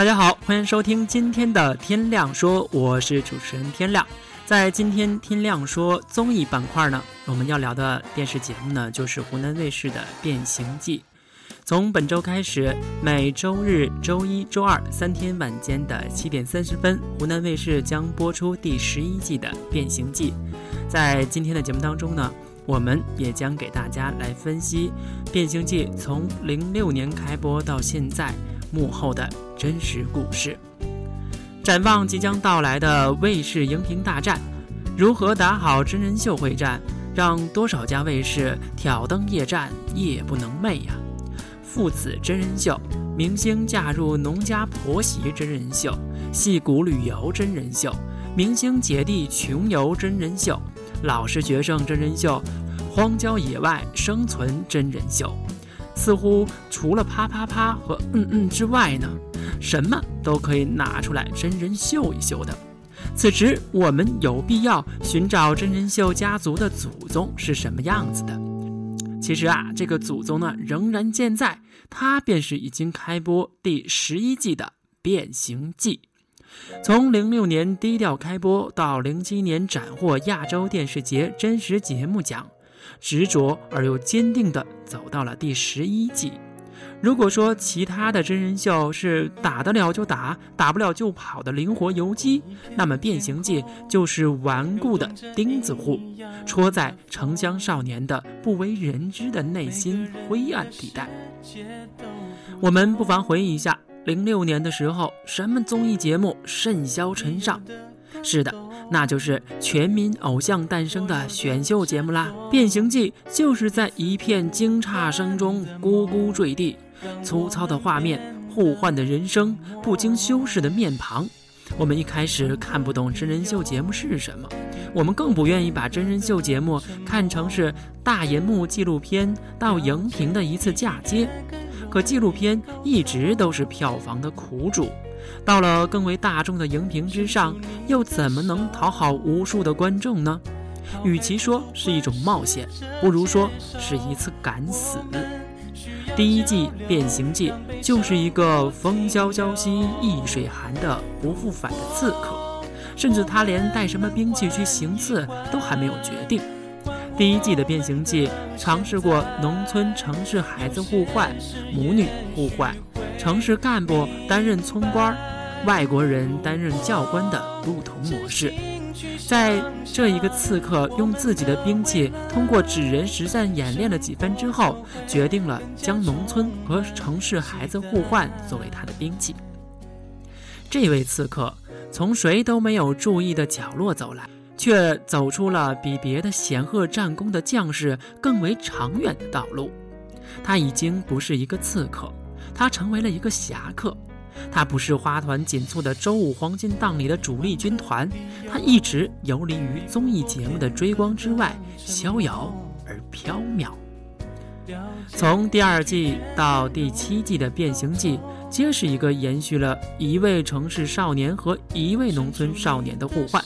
大家好，欢迎收听今天的天亮说，我是主持人天亮。在今天天亮说综艺板块呢，我们要聊的电视节目呢，就是湖南卫视的《变形计》。从本周开始，每周日、周一周二三天晚间的七点三十分，湖南卫视将播出第十一季的《变形计》。在今天的节目当中呢，我们也将给大家来分析《变形计》从零六年开播到现在。幕后的真实故事，展望即将到来的卫视荧屏大战，如何打好真人秀会战，让多少家卫视挑灯夜战，夜不能寐呀？父子真人秀，明星嫁入农家婆媳真人秀，戏骨旅游真人秀，明星姐弟穷游真人秀，老实学生真人秀，荒郊野外生存真人秀。似乎除了啪啪啪和嗯嗯之外呢，什么都可以拿出来真人秀一秀的。此时我们有必要寻找真人秀家族的祖宗是什么样子的。其实啊，这个祖宗呢仍然健在，他便是已经开播第十一季的《变形记》。从零六年低调开播到零七年斩获亚洲电视节真实节目奖。执着而又坚定地走到了第十一季。如果说其他的真人秀是打得了就打，打不了就跑的灵活游击，那么《变形计》就是顽固的钉子户，戳在城乡少年的不为人知的内心灰暗地带。我们不妨回忆一下，零六年的时候，什么综艺节目甚嚣尘上？是的。那就是全民偶像诞生的选秀节目啦，《变形计》就是在一片惊诧声中咕咕坠地。粗糙的画面，互换的人生，不经修饰的面庞。我们一开始看不懂真人秀节目是什么，我们更不愿意把真人秀节目看成是大银幕纪录片到荧屏的一次嫁接。可纪录片一直都是票房的苦主。到了更为大众的荧屏之上，又怎么能讨好无数的观众呢？与其说是一种冒险，不如说是一次敢死。第一季《变形记》就是一个风萧萧兮易水寒的不复返的刺客，甚至他连带什么兵器去行刺都还没有决定。第一季的《变形记》尝试过农村城市孩子互换、母女互换。城市干部担任村官，外国人担任教官的不同模式，在这一个刺客用自己的兵器通过纸人实战演练了几番之后，决定了将农村和城市孩子互换作为他的兵器。这位刺客从谁都没有注意的角落走来，却走出了比别的显赫战功的将士更为长远的道路。他已经不是一个刺客。他成为了一个侠客，他不是花团锦簇的周五黄金档里的主力军团，他一直游离于综艺节目的追光之外，逍遥而飘渺。从第二季到第七季的《变形记》，皆是一个延续了一位城市少年和一位农村少年的互换。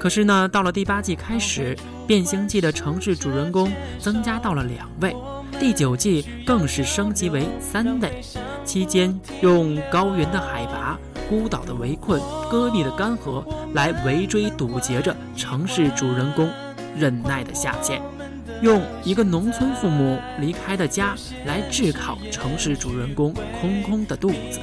可是呢，到了第八季开始，《变形记》的城市主人公增加到了两位。第九季更是升级为三位，期间用高原的海拔、孤岛的围困、戈壁的干涸来围追堵截着城市主人公忍耐的下限，用一个农村父母离开的家来炙烤城市主人公空空的肚子。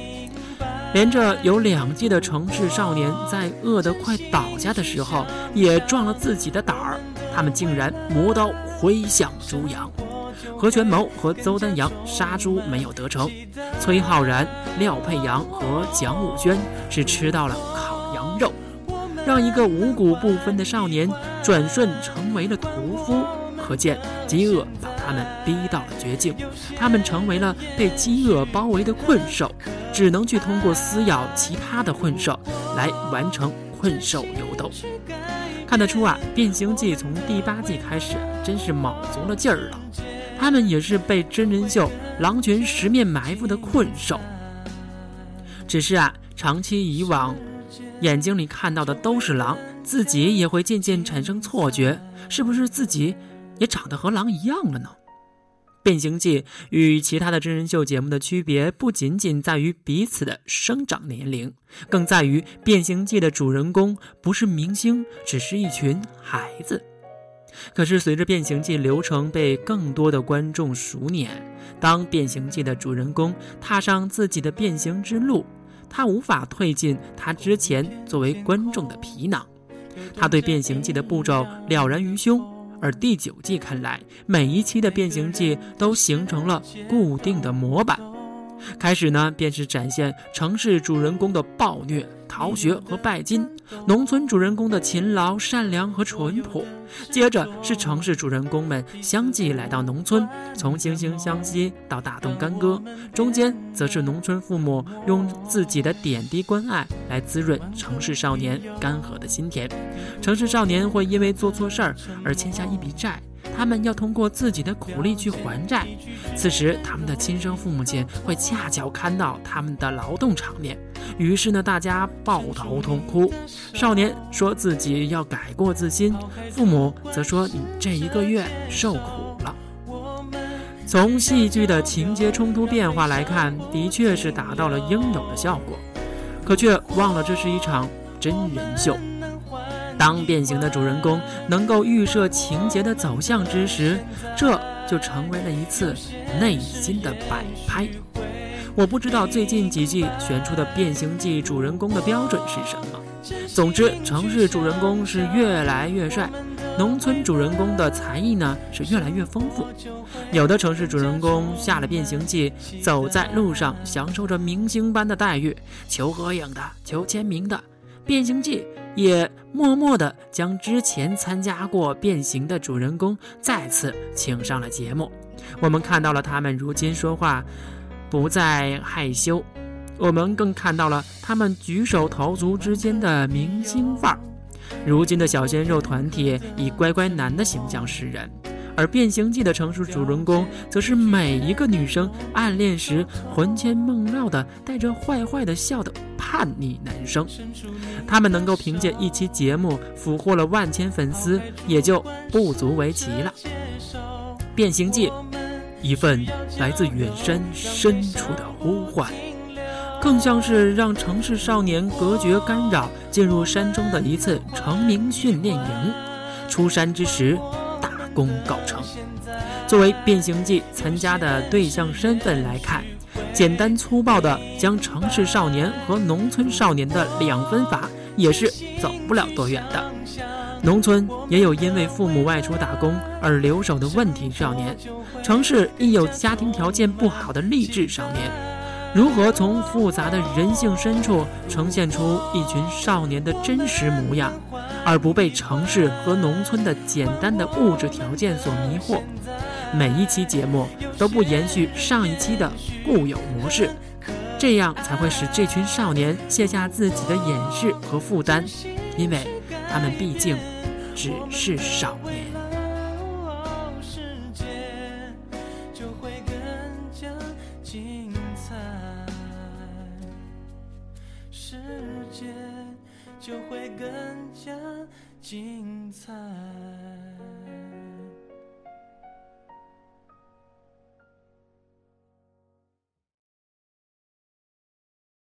连着有两季的城市少年在饿得快倒下的时候，也壮了自己的胆儿，他们竟然磨刀挥向猪羊。何全谋和邹丹阳杀猪没有得逞，崔浩然、廖佩阳和蒋武娟是吃到了烤羊肉，让一个五谷不分的少年转瞬成为了屠夫。可见饥饿把他们逼到了绝境，他们成为了被饥饿包围的困兽，只能去通过撕咬其他的困兽来完成困兽游斗。看得出啊，《变形计》从第八季开始真是卯足了劲儿了。他们也是被真人秀狼群十面埋伏的困兽，只是啊，长期以往，眼睛里看到的都是狼，自己也会渐渐产生错觉，是不是自己也长得和狼一样了呢？《变形记与其他的真人秀节目的区别，不仅仅在于彼此的生长年龄，更在于变形记的主人公不是明星，只是一群孩子。可是，随着变形记流程被更多的观众熟稔，当变形记的主人公踏上自己的变形之路，他无法退进他之前作为观众的皮囊。他对变形记的步骤了然于胸。而第九季看来，每一期的变形记都形成了固定的模板。开始呢，便是展现城市主人公的暴虐。逃学和拜金，农村主人公的勤劳、善良和淳朴。接着是城市主人公们相继来到农村，从惺惺相惜到大动干戈。中间则是农村父母用自己的点滴关爱来滋润城市少年干涸的心田。城市少年会因为做错事儿而欠下一笔债。他们要通过自己的苦力去还债，此时他们的亲生父母亲会恰巧看到他们的劳动场面，于是呢，大家抱头痛哭。少年说自己要改过自新，父母则说你这一个月受苦了。从戏剧的情节冲突变化来看，的确是达到了应有的效果，可却忘了这是一场真人秀。当变形的主人公能够预设情节的走向之时，这就成为了一次内心的摆拍。我不知道最近几季选出的变形记主人公的标准是什么。总之，城市主人公是越来越帅，农村主人公的才艺呢是越来越丰富。有的城市主人公下了变形计，走在路上享受着明星般的待遇，求合影的，求签名的。变形计。也默默地将之前参加过变形的主人公再次请上了节目。我们看到了他们如今说话不再害羞，我们更看到了他们举手投足之间的明星范儿。如今的小鲜肉团体以乖乖男的形象示人。而《变形计》的成熟主人公，则是每一个女生暗恋时魂牵梦绕的、带着坏坏的笑的叛逆男生。他们能够凭借一期节目俘获了万千粉丝，也就不足为奇了。《变形计》，一份来自远山深处的呼唤，更像是让城市少年隔绝干扰，进入山中的一次成名训练营。出山之时。大功告成。作为变形计参加的对象身份来看，简单粗暴的将城市少年和农村少年的两分法也是走不了多远的。农村也有因为父母外出打工而留守的问题少年，城市亦有家庭条件不好的励志少年。如何从复杂的人性深处呈现出一群少年的真实模样？而不被城市和农村的简单的物质条件所迷惑，每一期节目都不延续上一期的固有模式，这样才会使这群少年卸下自己的掩饰和负担，因为他们毕竟只是少年。就会更加精彩。